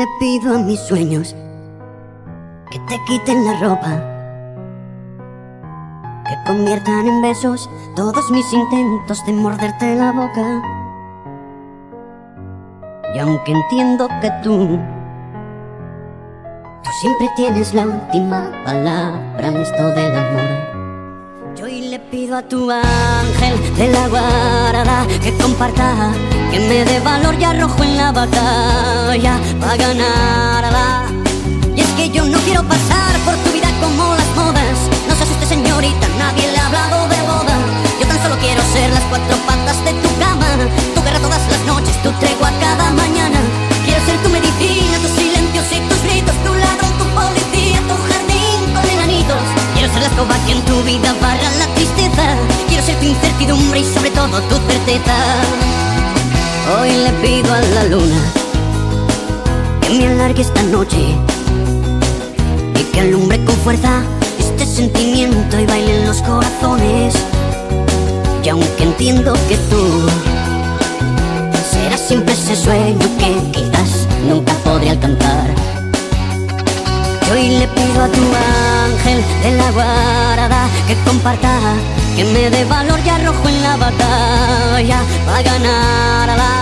Le pido a mis sueños que te quiten la ropa, que conviertan en besos todos mis intentos de morderte la boca. Y aunque entiendo que tú, tú siempre tienes la última palabra en esto del amor. Yo hoy le pido a tu ángel de la guarda que comparta, que me dé valor y arrojo en la batalla para ganarla. Y es que yo no quiero pasar por tu vida como las modas. No se asuste señorita, nadie le ha hablado de boda. Yo tan solo quiero ser las cuatro patas de tu cama, tu guerra todas las noches, tu tregua cada mañana. Quiero ser tu medicina, tus silencios y tus gritos, tu ladrón, tu policía, tu jardín con enanitos. Quiero ser la escoba que en tu vida barra la tu incertidumbre y sobre todo tu certeza. Hoy le pido a la luna que me alargue esta noche y que alumbre con fuerza este sentimiento y baile en los corazones. Y aunque entiendo que tú serás siempre ese sueño que quizás nunca podré alcanzar. Hoy le pido a tu ángel de la guarda que comparta, que me dé valor y arrojo en la batalla para ganarla.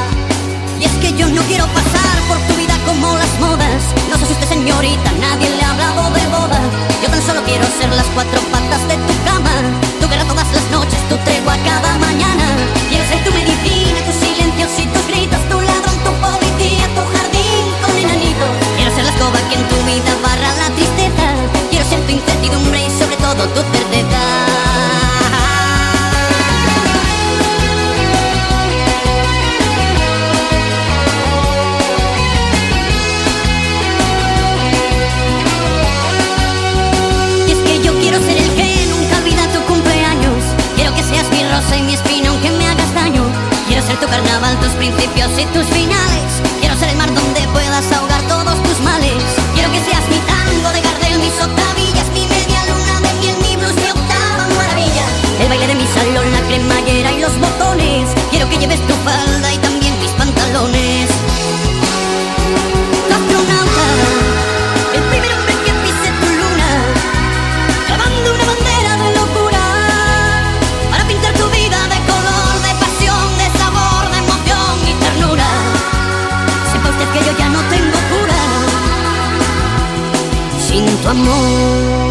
Y es que yo no quiero pasar por tu vida como las modas. No se asuste señorita, nadie le ha hablado de boda. Yo tan solo quiero ser las cuatro patas de tu cama. Tu guerra todas las noches, tu tregua cada mañana. Quiero ser tu medicina, tus silencios y tus gritos. Tu ladrón, tu policía, tu jardín con enanitos. Quiero ser la escoba que en tu vida barra la tristeza. Quiero ser tu incertidumbre y sobre todo tu certeza. Seas mi rosa y mi espina aunque me hagas daño. Quiero ser tu carnaval, tus principios y tus finales. Yo ya no tengo cura sin tu amor.